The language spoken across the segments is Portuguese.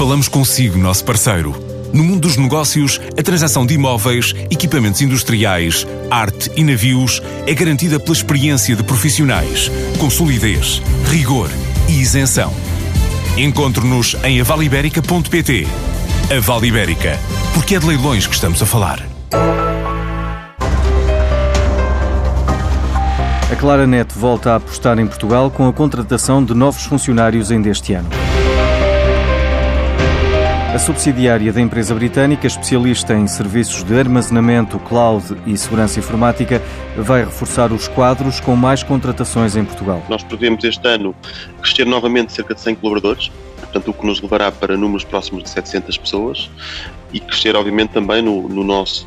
Falamos consigo, nosso parceiro. No mundo dos negócios, a transação de imóveis, equipamentos industriais, arte e navios é garantida pela experiência de profissionais, com solidez, rigor e isenção. Encontre-nos em avaliberica.pt. A Vale Ibérica, porque é de leilões que estamos a falar. A Claranet volta a apostar em Portugal com a contratação de novos funcionários ainda este ano. A subsidiária da empresa britânica, especialista em serviços de armazenamento, cloud e segurança informática, vai reforçar os quadros com mais contratações em Portugal. Nós prevemos este ano crescer novamente cerca de 100 colaboradores, portanto, o que nos levará para números próximos de 700 pessoas e crescer, obviamente, também no, no nosso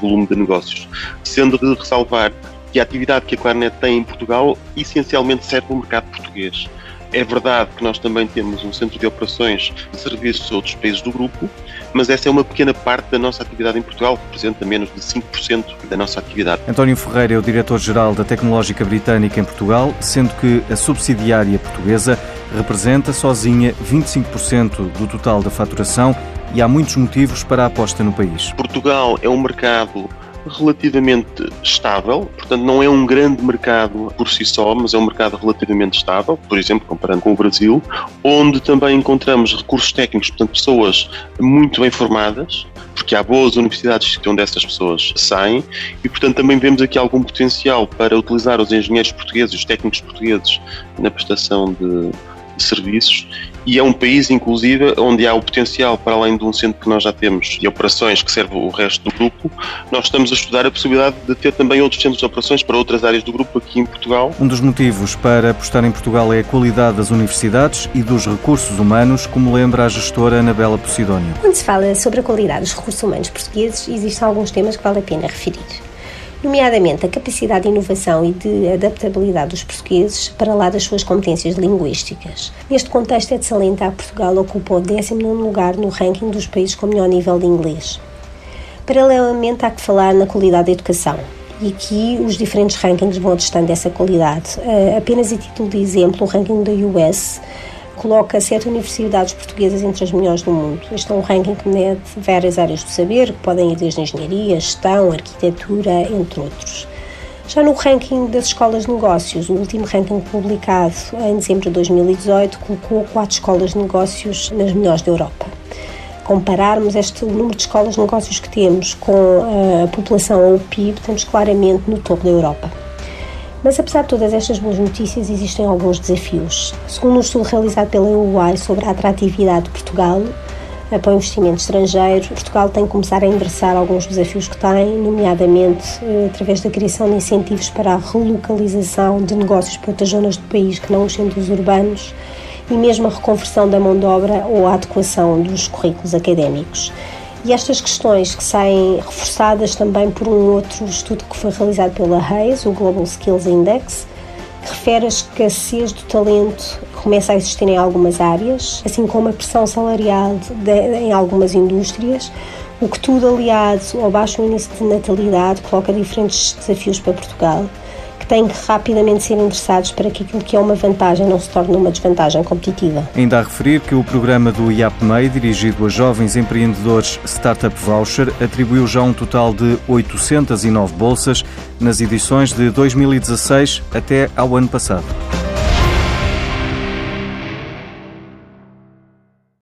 volume de negócios. Sendo de ressalvar que a atividade que a Clarinet tem em Portugal essencialmente serve o mercado português. É verdade que nós também temos um centro de operações de serviços a outros países do grupo, mas essa é uma pequena parte da nossa atividade em Portugal, que representa menos de 5% da nossa atividade. António Ferreira é o diretor-geral da Tecnológica Britânica em Portugal, sendo que a subsidiária portuguesa representa sozinha 25% do total da faturação e há muitos motivos para a aposta no país. Portugal é um mercado relativamente estável, portanto não é um grande mercado por si só, mas é um mercado relativamente estável, por exemplo, comparando com o Brasil, onde também encontramos recursos técnicos, portanto pessoas muito bem formadas, porque há boas universidades onde essas pessoas saem e, portanto, também vemos aqui algum potencial para utilizar os engenheiros portugueses, os técnicos portugueses na prestação de, de serviços e é um país, inclusive, onde há o potencial, para além de um centro que nós já temos de operações que serve o resto do grupo, nós estamos a estudar a possibilidade de ter também outros centros de operações para outras áreas do grupo aqui em Portugal. Um dos motivos para apostar em Portugal é a qualidade das universidades e dos recursos humanos, como lembra a gestora Anabela Posidónio. Quando se fala sobre a qualidade dos recursos humanos portugueses, existem alguns temas que vale a pena referir nomeadamente a capacidade de inovação e de adaptabilidade dos portugueses para lá das suas competências linguísticas. Neste contexto é de salientar que Portugal ocupa o 19 lugar no ranking dos países com melhor nível de inglês. Paralelamente, há que falar na qualidade da educação. E aqui os diferentes rankings vão atestando essa qualidade. Uh, apenas a título de exemplo, o ranking da US coloca sete universidades portuguesas entre as melhores do mundo. Este é um ranking que mede várias áreas do saber, que podem ir desde engenharia, gestão, arquitetura, entre outros. Já no ranking das escolas de negócios, o último ranking publicado em dezembro de 2018 colocou quatro escolas de negócios nas melhores da Europa. Compararmos este número de escolas de negócios que temos com a população ou o PIB, estamos claramente no topo da Europa. Mas apesar de todas estas boas notícias, existem alguns desafios. Segundo um estudo realizado pela UAI sobre a atratividade de Portugal para o investimento estrangeiro, Portugal tem que começar a endereçar alguns desafios que tem, nomeadamente eh, através da criação de incentivos para a relocalização de negócios para outras zonas do país que não os centros urbanos e mesmo a reconversão da mão de obra ou a adequação dos currículos académicos. E estas questões que saem reforçadas também por um outro estudo que foi realizado pela Hayes, o Global Skills Index, que refere a escassez do talento que começa a existir em algumas áreas, assim como a pressão salarial de, em algumas indústrias, o que tudo aliado ao baixo índice de natalidade coloca diferentes desafios para Portugal que têm que rapidamente ser endereçados para que aquilo que é uma vantagem não se torne uma desvantagem competitiva. Ainda a referir que o programa do IAPMEI, dirigido a jovens empreendedores Startup Voucher, atribuiu já um total de 809 bolsas nas edições de 2016 até ao ano passado.